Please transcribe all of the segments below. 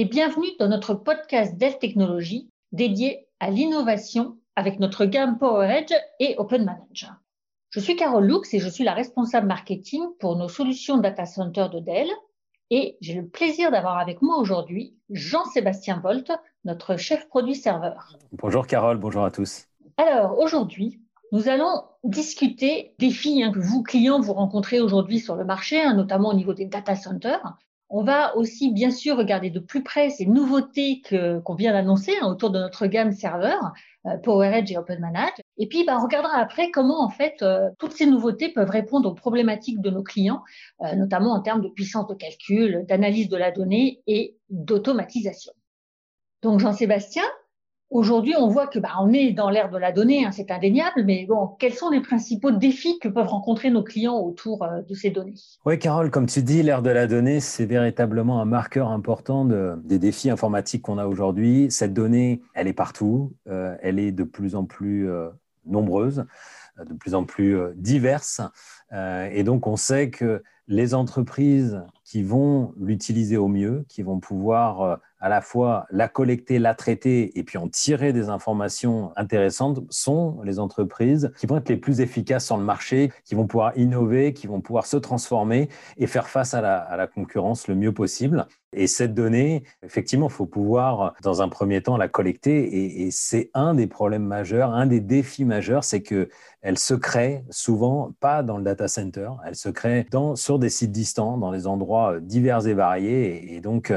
Et bienvenue dans notre podcast Dell Technologies dédié à l'innovation avec notre gamme PowerEdge et Open Manager. Je suis Carole Lux et je suis la responsable marketing pour nos solutions data center de Dell et j'ai le plaisir d'avoir avec moi aujourd'hui Jean-Sébastien Volt, notre chef produit serveur. Bonjour Carole, bonjour à tous. Alors aujourd'hui, nous allons discuter des défis hein, que vous, clients, vous rencontrez aujourd'hui sur le marché, hein, notamment au niveau des data centers. On va aussi bien sûr regarder de plus près ces nouveautés qu'on vient d'annoncer hein, autour de notre gamme serveur, euh, PowerEdge et OpenManage. Et puis, bah, on regardera après comment en fait euh, toutes ces nouveautés peuvent répondre aux problématiques de nos clients, euh, notamment en termes de puissance de calcul, d'analyse de la donnée et d'automatisation. Donc, Jean-Sébastien, Aujourd'hui, on voit que bah, on est dans l'ère de la donnée, hein, c'est indéniable, mais bon, quels sont les principaux défis que peuvent rencontrer nos clients autour euh, de ces données? Oui, Carole, comme tu dis, l'ère de la donnée, c'est véritablement un marqueur important des défis informatiques qu'on a aujourd'hui. Cette donnée, elle est partout, euh, elle est de plus en plus euh, nombreuse, de plus en plus diverse, et donc on sait que les entreprises qui vont l'utiliser au mieux, qui vont pouvoir à la fois la collecter, la traiter et puis en tirer des informations intéressantes sont les entreprises qui vont être les plus efficaces sur le marché, qui vont pouvoir innover, qui vont pouvoir se transformer et faire face à la, concurrence le mieux possible. Et cette donnée, effectivement, il faut pouvoir, dans un premier temps, la collecter. Et, c'est un des problèmes majeurs, un des défis majeurs, c'est qu'elle se crée souvent pas dans le data center, elle se crée sur des sites distants, dans des endroits divers et variés. et donc,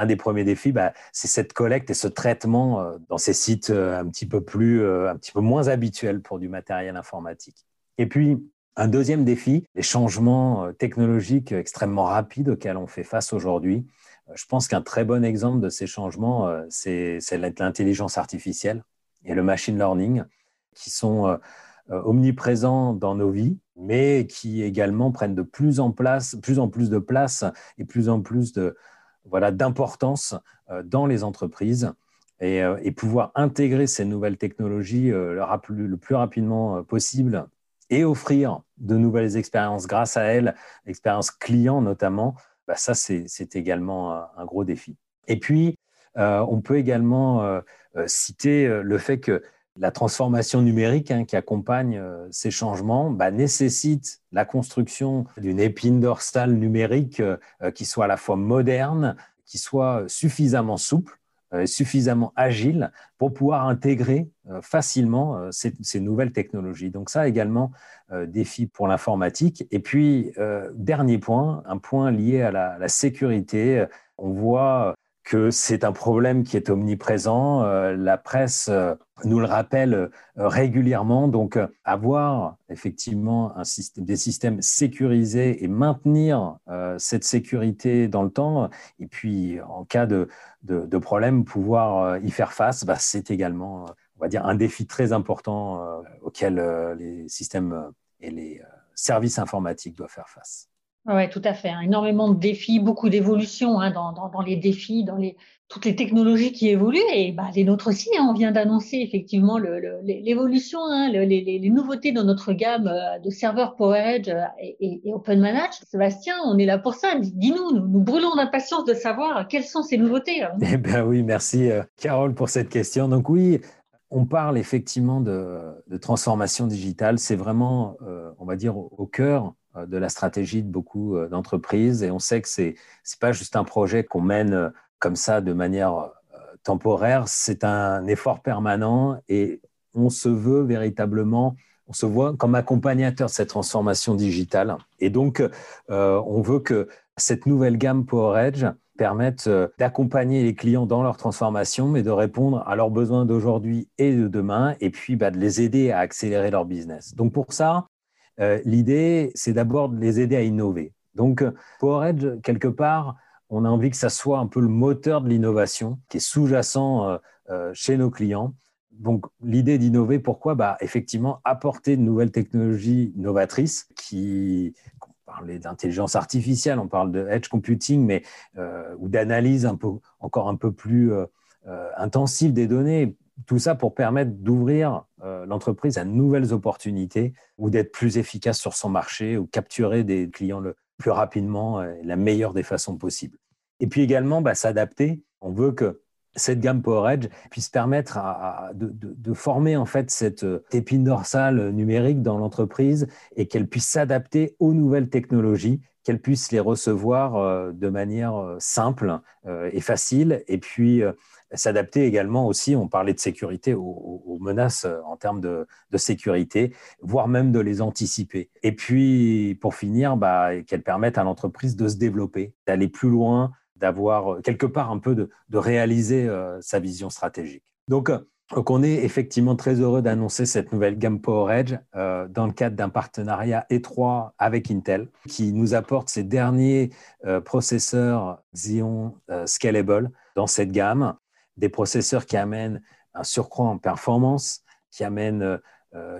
un des premiers défis, bah, c'est cette collecte et ce traitement euh, dans ces sites euh, un petit peu plus, euh, un petit peu moins habituels pour du matériel informatique. Et puis, un deuxième défi, les changements technologiques extrêmement rapides auxquels on fait face aujourd'hui. Je pense qu'un très bon exemple de ces changements, c'est l'intelligence artificielle et le machine learning, qui sont omniprésents dans nos vies, mais qui également prennent de plus en, place, plus, en plus de place et plus en plus de, voilà, d'importance euh, dans les entreprises euh, et, pouvoir intégrer ces nouvelles technologies euh, le, plus rapidement possible et offrir de nouvelles expériences grâce à elles, expériences clients notamment, bah ça c'est également un, gros défi. Et puis, on peut également citer le fait que la transformation numérique hein, qui accompagne ces changements bah, nécessite la construction d'une épine dorsale numérique qui soit à la fois moderne, qui soit suffisamment souple, euh, suffisamment agile pour pouvoir intégrer euh, facilement euh, ces, nouvelles technologies. Donc ça également, défi pour l'informatique. Et puis, dernier point, un point lié à la sécurité. On voit que c'est un problème qui est omniprésent. Euh, la presse euh, nous le rappelle euh, régulièrement. Donc, avoir effectivement des systèmes sécurisés et maintenir cette sécurité dans le temps, et puis en cas de, de, problème, pouvoir y faire face, bah, c'est également, on va dire, un défi très important auquel les systèmes et les services informatiques doivent faire face. Oui, tout à fait. Hein. Énormément de défis, beaucoup d'évolutions hein, dans, les défis, dans les, toutes les technologies qui évoluent. Et bah, les nôtres aussi, hein. on vient d'annoncer effectivement l'évolution, les, nouveautés dans notre gamme euh, de serveurs PowerEdge euh, et, et, OpenManage. Sébastien, on est là pour ça. Dis-nous, nous, brûlons d'impatience de savoir quelles sont ces nouveautés. Eh bien oui, merci euh, Carole pour cette question. Donc oui, on parle effectivement de, transformation digitale. C'est vraiment, on va dire, au cœur de la stratégie de beaucoup euh, d'entreprises. Et on sait que ce n'est pas juste un projet qu'on mène euh, comme ça de manière temporaire, c'est un effort permanent et on se veut véritablement, on se voit comme accompagnateur de cette transformation digitale. Et donc, on veut que cette nouvelle gamme PowerEdge permette d'accompagner les clients dans leur transformation, mais de répondre à leurs besoins d'aujourd'hui et de demain, et puis bah, de les aider à accélérer leur business. Donc pour ça, euh, l'idée, c'est d'abord de les aider à innover. Donc, PowerEdge, quelque part, on a envie que ça soit un peu le moteur de l'innovation qui est sous-jacent euh, euh, chez nos clients. Donc, l'idée d'innover, pourquoi? Bah, Effectivement, apporter de nouvelles technologies novatrices qui, on parlait d'intelligence artificielle, on parle de edge computing, mais, ou d'analyse encore un peu plus intensive des données tout ça pour permettre d'ouvrir euh, l'entreprise à de nouvelles opportunités ou d'être plus efficace sur son marché ou capturer des clients le plus rapidement et la meilleure des façons possibles. Et puis également, bah, s'adapter. On veut que cette gamme Power Edge puisse permettre de, former en fait cette épine dorsale numérique dans l'entreprise et qu'elle puisse s'adapter aux nouvelles technologies, qu'elle puisse les recevoir euh, de manière euh, simple euh, et facile, et puis s'adapter également aussi, on parlait de sécurité, aux, menaces en termes de, sécurité, voire même de les anticiper. Et puis, pour finir, bah, qu'elle permette à l'entreprise de se développer, d'aller plus loin, d'avoir quelque part un peu de, réaliser euh, sa vision stratégique. Donc, donc, on est effectivement très heureux d'annoncer cette nouvelle gamme Power Edge dans le cadre d'un partenariat étroit avec Intel qui nous apporte ces derniers processeurs Xeon Scalable dans cette gamme, des processeurs qui amènent un surcroît en performance, qui amènent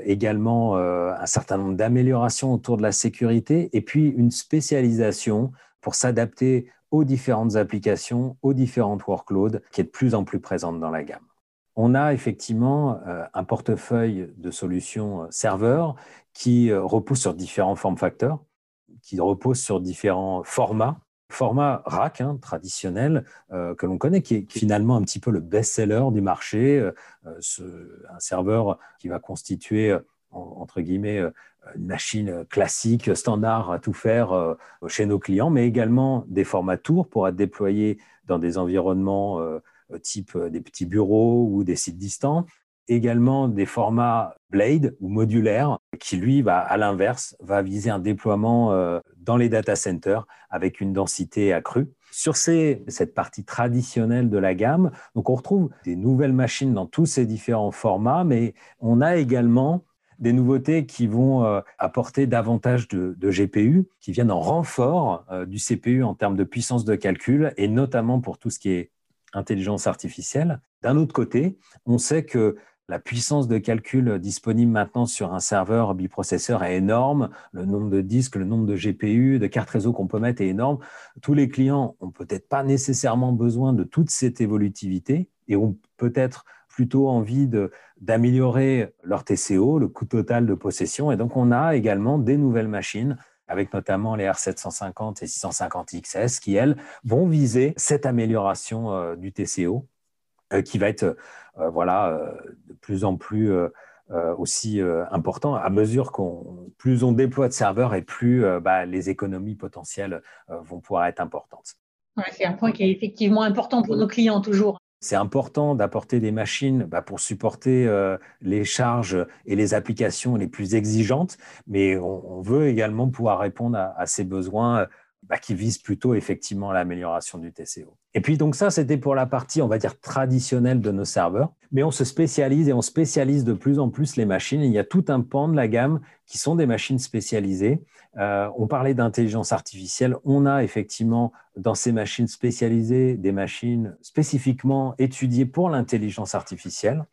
également un certain nombre d'améliorations autour de la sécurité et puis une spécialisation pour s'adapter aux différentes applications, aux différentes workloads qui est de plus en plus présente dans la gamme. On a effectivement euh, un portefeuille de solutions euh, serveurs qui euh, repose sur différents facteurs, qui repose sur différents formats. Format rack hein, traditionnel que l'on connaît, qui est finalement un petit peu le best-seller du marché, un serveur qui va constituer entre guillemets une machine classique, standard à tout faire chez nos clients, mais également des formats tours pour être déployés dans des environnements type euh, des petits bureaux ou des sites distants. Également des formats blade ou modulaires qui, lui, va à l'inverse, va viser un déploiement dans les data centers avec une densité accrue. Sur cette partie traditionnelle de la gamme, donc on retrouve des nouvelles machines dans tous ces différents formats, mais on a également des nouveautés qui vont euh, apporter davantage de, GPU, qui viennent en renfort euh, du CPU en termes de puissance de calcul, et notamment pour tout ce qui est intelligence artificielle. D'un autre côté, on sait que la puissance de calcul disponible maintenant sur un serveur biprocesseur est énorme. Le nombre de disques, le nombre de GPU, de cartes réseau qu'on peut mettre est énorme. Tous les clients ont peut-être pas nécessairement besoin de toute cette évolutivité et ont peut-être plutôt envie d'améliorer leur TCO, le coût total de possession. Et donc, on a également des nouvelles machines avec notamment les R750 et 650 XS qui, elles, vont viser cette amélioration euh, du TCO euh, qui va être euh, voilà, de plus en plus aussi important à mesure qu'on plus on déploie de serveurs et plus bah, les économies potentielles vont pouvoir être importantes. c'est un point qui est effectivement important pour nos clients toujours. C'est important d'apporter des machines bah, pour supporter euh, les charges et les applications les plus exigeantes, mais on, veut également pouvoir répondre à, ces besoins bah, qui visent plutôt effectivement l'amélioration du TCO. Et puis donc ça, c'était pour la partie, on va dire, traditionnelle de nos serveurs, mais on se spécialise et on spécialise de plus en plus les machines. il y a tout un pan de la gamme qui sont des machines spécialisées. Euh, on parlait d'intelligence artificielle. On a effectivement dans ces machines spécialisées des machines spécifiquement étudiées pour l'intelligence artificielle.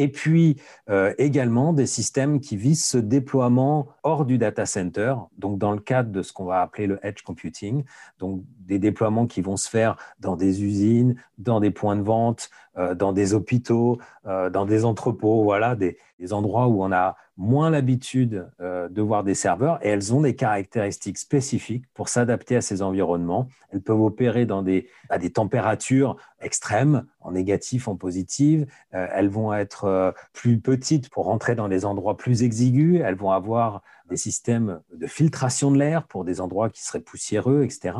Et puis euh, également des systèmes qui visent ce déploiement hors du data center, donc dans le cadre de ce qu'on va appeler le edge computing, donc des déploiements qui vont se faire dans des usines, dans des points de vente, euh, dans des hôpitaux, euh, dans des entrepôts, voilà, des, endroits où on a moins l'habitude de voir des serveurs et elles ont des caractéristiques spécifiques pour s'adapter à ces environnements. Elles peuvent opérer dans des, à des températures extrêmes, en négatif, en positif. elles vont être plus petites pour rentrer dans des endroits plus exigus. Elles vont avoir des systèmes de filtration de l'air pour des endroits qui seraient poussiéreux, etc.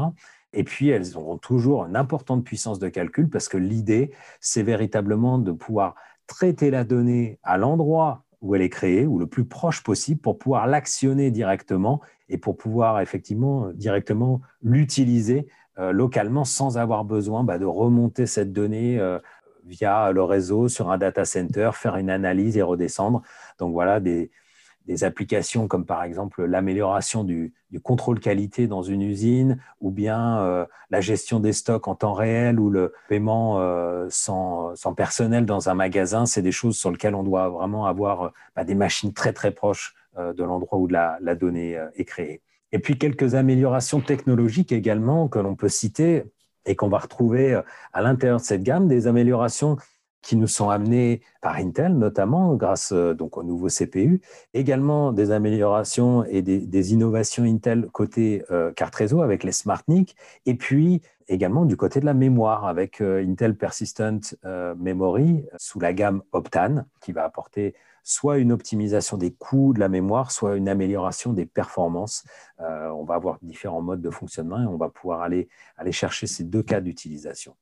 Et puis, elles auront toujours une importante puissance de calcul parce que l'idée, c'est véritablement de pouvoir traiter la donnée à l'endroit où elle est créée, ou le plus proche possible, pour pouvoir l'actionner directement et pour pouvoir effectivement directement l'utiliser euh, localement sans avoir besoin bah, de remonter cette donnée euh, via le réseau sur un data center, faire une analyse et redescendre. Donc voilà, des, des applications comme par exemple l'amélioration du, contrôle qualité dans une usine ou bien euh, la gestion des stocks en temps réel ou le paiement euh, sans, personnel dans un magasin, c'est des choses sur lesquelles on doit vraiment avoir euh, bah, des machines très très proches de l'endroit où la, la, donnée est créée. Et puis quelques améliorations technologiques également que l'on peut citer et qu'on va retrouver à l'intérieur de cette gamme, des améliorations qui nous sont amenés par Intel, notamment grâce euh, donc au nouveau CPU, également des améliorations et des, innovations Intel côté euh, carte réseau avec les SmartNIC, et puis également du côté de la mémoire avec euh, Intel Persistent Memory sous la gamme Optane, qui va apporter soit une optimisation des coûts de la mémoire, soit une amélioration des performances. on va avoir différents modes de fonctionnement et on va pouvoir aller, aller chercher ces deux cas d'utilisation.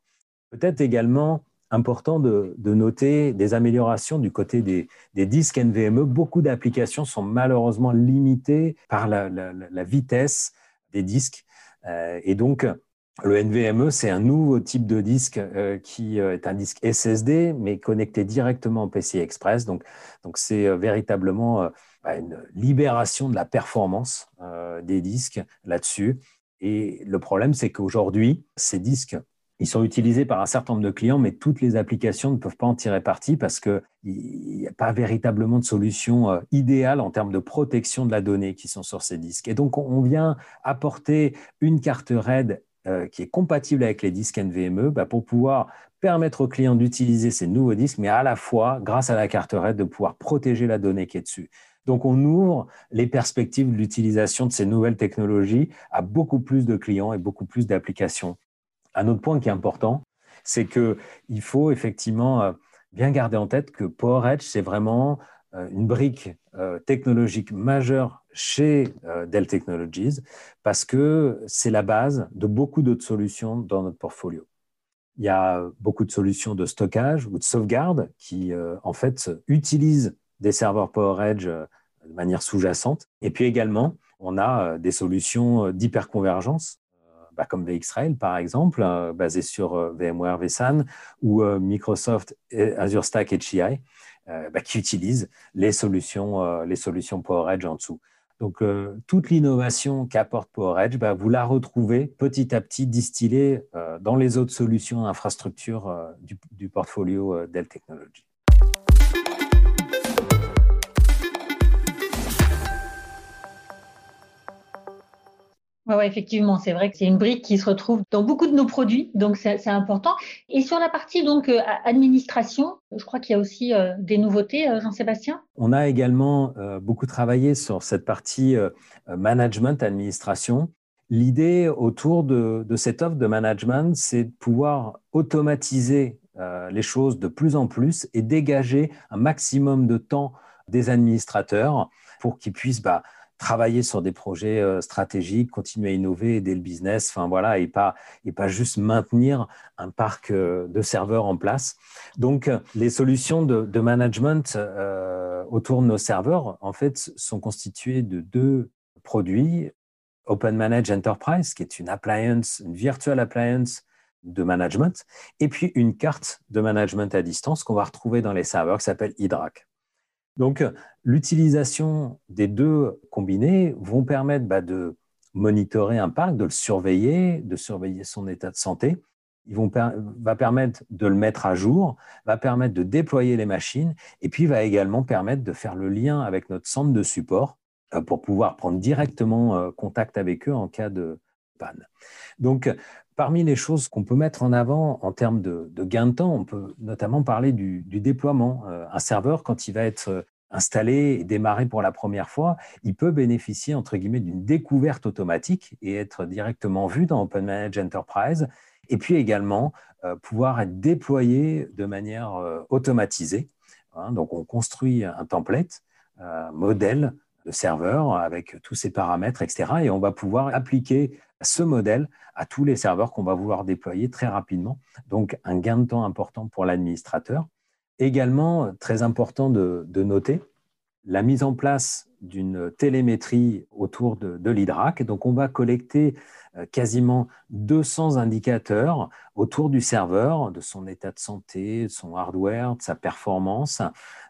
Peut-être également important de, noter des améliorations du côté des, disques NVMe. Beaucoup d'applications sont malheureusement limitées par la, vitesse des disques. Euh, et donc, le NVMe, c'est un nouveau type de disque euh, qui euh, est un disque SSD, mais connecté directement au PCI Express. Donc, c'est véritablement bah, une libération de la performance des disques là-dessus. Et le problème, c'est qu'aujourd'hui, ces disques ils sont utilisés par un certain nombre de clients, mais toutes les applications ne peuvent pas en tirer parti parce qu'il n'y a pas véritablement de solution euh, idéale en termes de protection de la donnée qui sont sur ces disques. Et donc, on vient apporter une carte RAID euh, qui est compatible avec les disques NVMe bah, pour pouvoir permettre aux clients d'utiliser ces nouveaux disques, mais à la fois, grâce à la carte RAID, de pouvoir protéger la donnée qui est dessus. Donc, on ouvre les perspectives de l'utilisation de ces nouvelles technologies à beaucoup plus de clients et beaucoup plus d'applications. Un autre point qui est important, c'est qu'il faut effectivement euh, bien garder en tête que PowerEdge, c'est vraiment euh, une brique euh, technologique majeure chez Dell Technologies parce que c'est la base de beaucoup d'autres solutions dans notre portfolio. Il y a beaucoup de solutions de stockage ou de sauvegarde qui, en fait, utilisent des serveurs PowerEdge de manière sous-jacente. Et puis également, on a des solutions d'hyperconvergence bah, comme VxRail par exemple, euh, basé sur euh, VMware vSAN, ou euh, Microsoft Azure Stack HCI, bah, qui utilisent les solutions, les solutions PowerEdge en dessous. Donc, toute l'innovation qu'apporte PowerEdge, bah, vous la retrouvez petit à petit distillée dans les autres solutions infrastructures du, du, portfolio Dell Technologies. Oui, effectivement, c'est vrai que c'est une brique qui se retrouve dans beaucoup de nos produits, donc c'est important. Et sur la partie donc euh, administration, je crois qu'il y a aussi euh, des nouveautés, euh, Jean-Sébastien? On a également beaucoup travaillé sur cette partie management, administration. L'idée autour de, de, cette offre de management, c'est de pouvoir automatiser les choses de plus en plus et dégager un maximum de temps des administrateurs pour qu'ils puissent bah, travailler sur des projets euh, stratégiques, continuer à innover, aider le business, enfin voilà, et pas, et pas juste maintenir un parc euh, de serveurs en place. Donc, les solutions de, management euh, autour de nos serveurs, en fait, sont constituées de deux produits. Open Manage Enterprise, qui est une appliance, une virtual appliance de management, et puis une carte de management à distance qu'on va retrouver dans les serveurs qui s'appelle Hydrac. Donc, l'utilisation des deux combinés vont permettre bah, de monitorer un parc, de le surveiller, de surveiller son état de santé. Vont va permettre de le mettre à jour, va permettre de déployer les machines et puis va également permettre de faire le lien avec notre centre de support euh, pour pouvoir prendre directement euh, contact avec eux en cas de panne. Donc, Parmi les choses qu'on peut mettre en avant en termes de, gain de temps, on peut notamment parler du, déploiement. Euh, un serveur, quand il va être euh, installé et démarré pour la première fois, il peut bénéficier entre guillemets d'une découverte automatique et être directement vu dans OpenManage Enterprise. Et puis également euh, pouvoir être déployé de manière automatisée. Hein. donc on construit un template, un modèle de serveur avec tous ses paramètres, etc. Et on va pouvoir appliquer ce modèle à tous les serveurs qu'on va vouloir déployer très rapidement. Donc, un gain de temps important pour l'administrateur. Également, très important de, noter, la mise en place d'une télémétrie autour de, l'hydrac. Donc, on va collecter euh, quasiment 200 indicateurs autour du serveur, de son état de santé, de son hardware, de sa performance.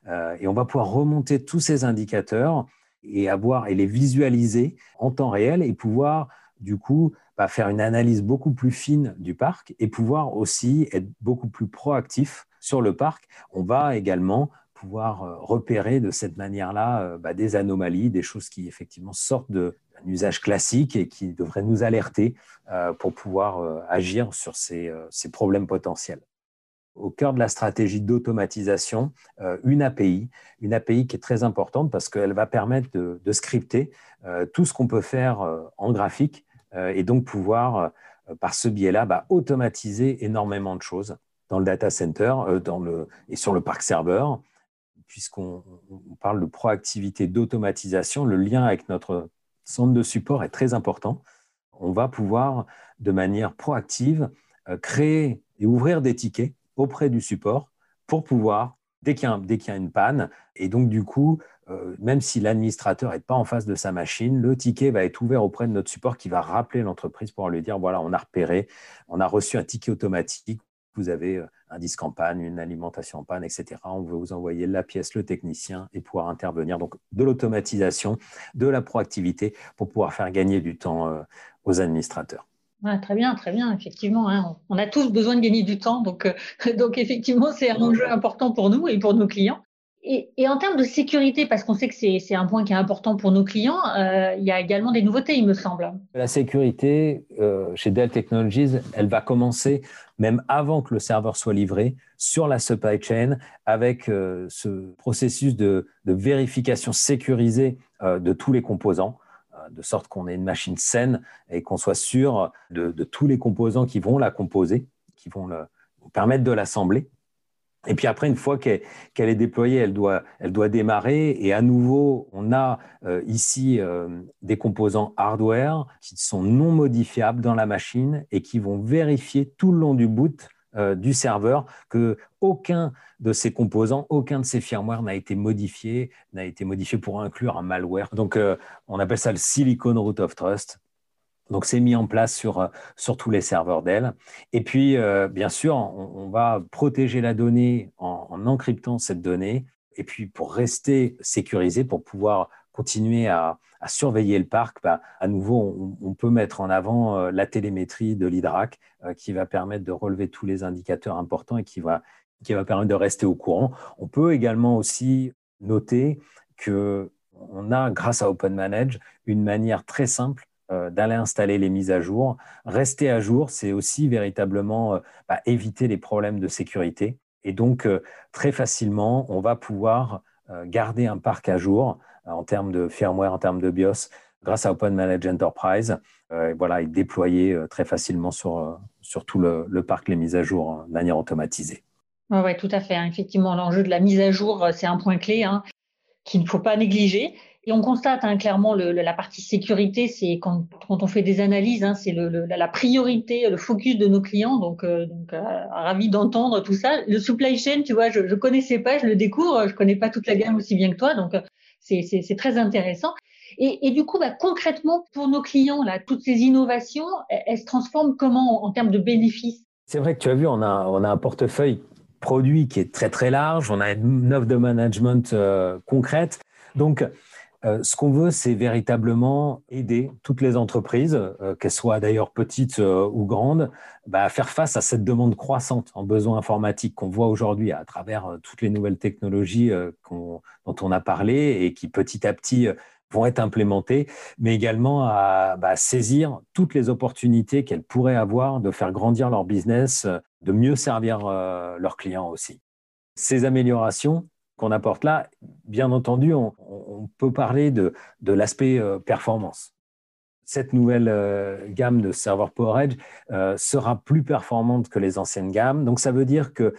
Euh, et on va pouvoir remonter tous ces indicateurs et avoir et les visualiser en temps réel et pouvoir du coup, bah, faire une analyse beaucoup plus fine du parc et pouvoir aussi être beaucoup plus proactif sur le parc. On va également pouvoir euh, repérer de cette manière-là euh, bah, des anomalies, des choses qui effectivement sortent d'un usage classique et qui devraient nous alerter euh, pour pouvoir agir sur ces problèmes potentiels. au cœur de la stratégie d'automatisation une API, une API qui est très importante parce qu'elle va permettre de, scripter tout ce qu'on peut faire en graphique et donc pouvoir, par ce biais-là, bah, automatiser énormément de choses dans le data center dans le, et sur le parc serveur puisqu'on parle de proactivité, d'automatisation, le lien avec notre centre de support est très important. On va pouvoir, de manière proactive, euh, créer et ouvrir des tickets auprès du support pour pouvoir, dès qu'il y, a une panne, et donc du coup, euh, même si l'administrateur n'est pas en face de sa machine, le ticket va être ouvert auprès de notre support qui va rappeler l'entreprise pour lui dire, voilà, on a repéré, on a reçu un ticket automatique, vous avez euh, un disque en panne, une alimentation en panne, etc. On veut vous envoyer la pièce, le technicien et pouvoir intervenir. Donc de l'automatisation, de la proactivité pour pouvoir faire gagner du temps euh, aux administrateurs. très bien, très bien, effectivement. Hein. On a tous besoin de gagner du temps, euh, donc effectivement, c'est un enjeu important pour nous et pour nos clients. Et, en termes de sécurité, parce qu'on sait que c'est un point qui est important pour nos clients, euh, il y a également des nouveautés, il me semble. La sécurité, chez Dell Technologies, elle va commencer même avant que le serveur soit livré, sur la supply chain, avec euh, ce processus de, vérification sécurisée euh, de tous les composants, euh, de sorte qu'on ait une machine saine et qu'on soit sûr de, tous les composants qui vont la composer, qui vont le, permettre de l'assembler. Et puis après, une fois qu'elle est déployée, elle doit, démarrer. Et à nouveau, on a euh, ici euh, des composants hardware qui sont non modifiables dans la machine et qui vont vérifier tout le long du boot euh, du serveur que aucun de ces composants, aucun de ces firmware n'a été modifié, n'a été modifié pour inclure un malware. Donc, on appelle ça le Silicon Root of Trust. Donc, c'est mis en place sur, euh, sur tous les serveurs Dell. Et puis, euh, bien sûr, on, va protéger la donnée en, encryptant cette donnée. Et puis, pour rester sécurisé, pour pouvoir continuer à, surveiller le parc, bah, à nouveau, on, peut mettre en avant euh, la télémétrie de l'hydrac qui va permettre de relever tous les indicateurs importants et qui va, qui va permettre de rester au courant. On peut également aussi noter que on a, grâce à OpenManage, une manière très simple d'aller installer les mises à jour. Rester à jour, c'est aussi véritablement euh, bah, éviter les problèmes de sécurité. Et donc, euh, très facilement, on va pouvoir garder un parc à jour en termes de firmware, en termes de BIOS, grâce à Open Manage Enterprise. voilà, et déployer très facilement sur, sur tout le, parc les mises à jour de manière automatisée. Oui, tout à fait. Hein. Effectivement, l'enjeu de la mise à jour, c'est un point clé hein, qu'il ne faut pas négliger. Et on constate hein, clairement la partie sécurité, c'est quand, on fait des analyses, hein, c'est la priorité, le focus de nos clients. Donc, euh, euh, ravi d'entendre tout ça. Le supply chain, tu vois, je ne connaissais pas, je le découvre, je connais pas toute la gamme aussi bien que toi, donc euh, c'est très intéressant. Et, du coup, bah, concrètement, pour nos clients, toutes ces innovations, elles, se transforment comment en, termes de bénéfices? C'est vrai que tu as vu, on a, on a un portefeuille produit qui est très très large, on a une offre de management concrète. Donc, euh, ce qu'on veut, c'est véritablement aider toutes les entreprises, euh, qu'elles soient d'ailleurs petites euh, ou grandes, bah, à faire face à cette demande croissante en besoins informatiques qu'on voit aujourd'hui à travers toutes les nouvelles technologies dont on a parlé et qui petit à petit vont être implémentées, mais également à bah, saisir toutes les opportunités qu'elles pourraient avoir de faire grandir leur business, de mieux servir leurs clients aussi. Ces améliorations, qu'on apporte là, bien entendu, on, peut parler de, l'aspect euh, performance. Cette nouvelle euh, gamme de serveurs PowerEdge euh, sera plus performante que les anciennes gammes. Donc, ça veut dire que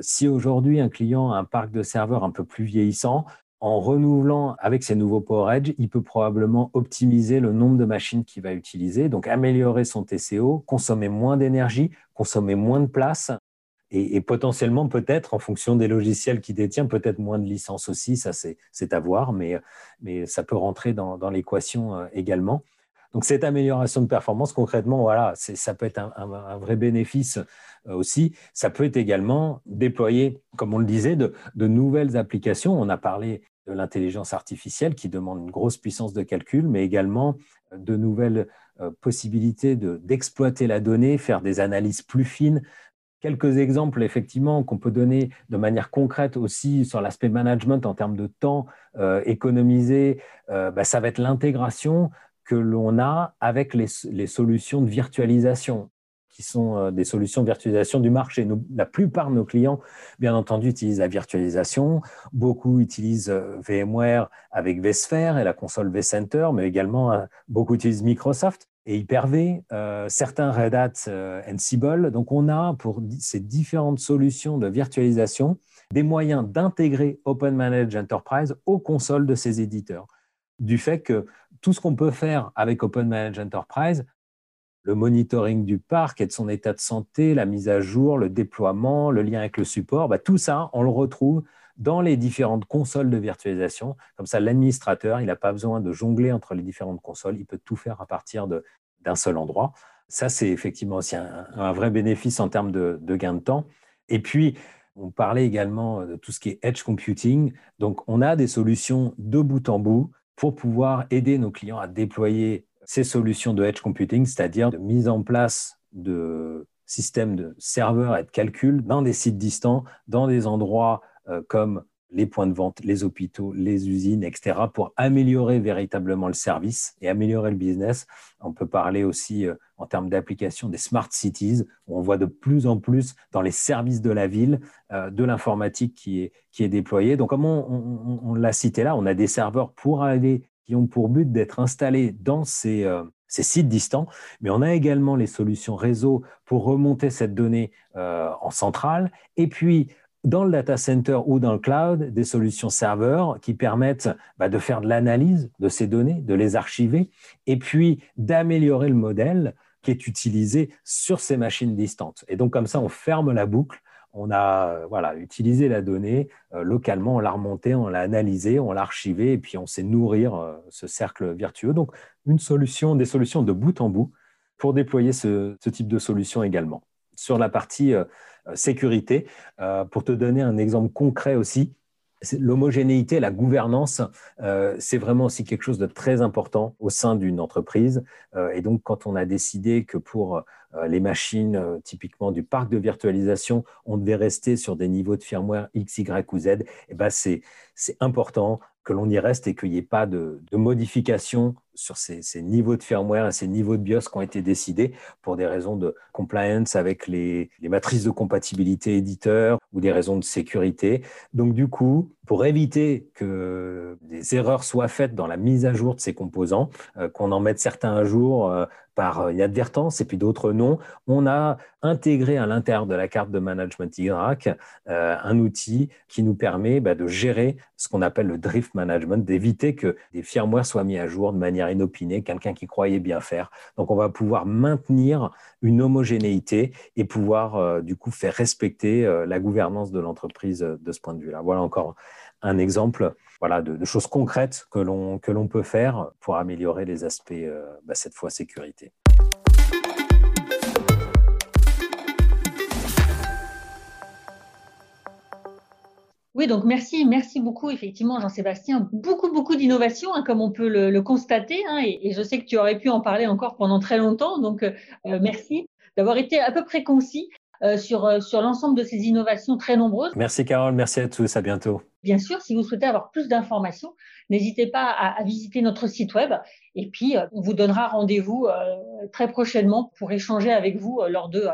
si aujourd'hui un client a un parc de serveurs un peu plus vieillissant, en renouvelant avec ces nouveaux PowerEdge, il peut probablement optimiser le nombre de machines qu'il va utiliser, donc améliorer son TCO, consommer moins d'énergie, consommer moins de place et, potentiellement peut-être en fonction des logiciels qu'il détient, peut-être moins de licences aussi, ça c'est à voir, mais, mais ça peut rentrer dans, l'équation euh, également. Donc cette amélioration de performance, concrètement, voilà, ça peut être un, un, vrai bénéfice euh, aussi. Ça peut être également déployer, comme on le disait, de, nouvelles applications. On a parlé de l'intelligence artificielle qui demande une grosse puissance de calcul, mais également de nouvelles euh, possibilités d'exploiter la donnée, faire des analyses plus fines, Quelques exemples, effectivement, qu'on peut donner de manière concrète aussi sur l'aspect management en termes de temps euh, économisé, euh, bah, ça va être l'intégration que l'on a avec les, solutions de virtualisation qui sont des solutions de virtualisation du marché. la plupart de nos clients, bien entendu, utilisent la virtualisation. Beaucoup utilisent VMware avec vSphere et la console vCenter, mais également beaucoup utilisent Microsoft et Hyper-V, certains Red Hat Ansible. Donc, on a pour ces différentes solutions de virtualisation des moyens d'intégrer Open Managed Enterprise aux consoles de ces éditeurs. Du fait que tout ce qu'on peut faire avec Open Managed Enterprise, le monitoring du parc et de son état de santé, la mise à jour, le déploiement, le lien avec le support, bah, tout ça, on le retrouve dans les différentes consoles de virtualisation. Comme ça, l'administrateur, il n'a pas besoin de jongler entre les différentes consoles, il peut tout faire à partir d'un seul endroit. Ça, c'est effectivement aussi un, vrai bénéfice en termes de, de gain de temps. Et puis, on parlait également de tout ce qui est edge computing. Donc, on a des solutions de bout en bout pour pouvoir aider nos clients à déployer ces solutions de edge computing, c'est-à-dire de mise en place de systèmes de serveurs et de calcul dans des sites distants, dans des endroits comme les points de vente, les hôpitaux, les usines, etc., pour améliorer véritablement le service et améliorer le business. On peut parler aussi euh, en termes d'application des smart cities, où on voit de plus en plus dans les services de la ville euh, de l'informatique qui est, qui est déployée. Donc, comme on, l'a cité là, on a des serveurs pour aller, qui ont pour but d'être installés dans ces, euh, ces sites distants, mais on a également les solutions réseau pour remonter cette donnée en centrale. Et puis, dans le data center ou dans le cloud des solutions serveurs qui permettent bah, de faire de l'analyse de ces données, de les archiver, et puis d'améliorer le modèle qui est utilisé sur ces machines distantes. Et donc comme ça, on ferme la boucle. On a euh, voilà, utilisé la donnée euh, localement, on l'a remontée, on l'a analysée, on l'a archivée, et puis on sait nourrir euh, ce cercle vertueux. Donc une solution, des solutions de bout en bout pour déployer ce, type de solution également. Sur la partie sécurité. Euh, pour te donner un exemple concret aussi, l'homogénéité, la gouvernance, euh, c'est vraiment aussi quelque chose de très important au sein d'une entreprise. et donc, quand on a décidé que pour les machines typiquement du parc de virtualisation, on devait rester sur des niveaux de firmware X, Y ou Z, eh ben c'est important que l'on y reste et qu'il n'y ait pas de, de modification sur ces, niveaux de firmware et ces niveaux de BIOS qui ont été décidés pour des raisons de compliance avec les, les matrices de compatibilité éditeurs ou des raisons de sécurité. Donc du coup, pour éviter que des erreurs soient faites dans la mise à jour de ces composants, euh, qu'on en mette certains à jour euh, par inadvertance et puis d'autres non, on a intégré à l'intérieur de la carte de management euh, un outil qui nous permet bah, de gérer ce qu'on appelle le drift management, d'éviter que des firmware soient mis à jour de manière inopinée, quelqu'un qui croyait bien faire. Donc on va pouvoir maintenir une homogénéité et pouvoir du coup faire respecter la gouvernance de l'entreprise de ce point de vue-là. Voilà encore un exemple voilà, de, choses concrètes que l'on, peut faire pour améliorer les aspects, euh, bah, cette fois, sécurité. Oui, donc merci, merci beaucoup, effectivement, Jean-Sébastien. Beaucoup, beaucoup d'innovations, hein, comme on peut le, constater, hein, et, je sais que tu aurais pu en parler encore pendant très longtemps, donc euh, euh, merci d'avoir été à peu près concis. Euh, sur, euh, sur l'ensemble de ces innovations très nombreuses. Merci Carole, merci à tous, à bientôt. Bien sûr, si vous souhaitez avoir plus d'informations, n'hésitez pas à, visiter notre site web et puis euh, on vous donnera rendez-vous très prochainement pour échanger avec vous lors de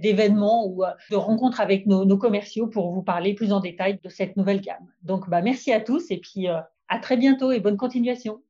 d'événements ou de rencontres avec nos, nos, commerciaux pour vous parler plus en détail de cette nouvelle gamme. Donc, bah, merci à tous et puis à très bientôt et bonne continuation.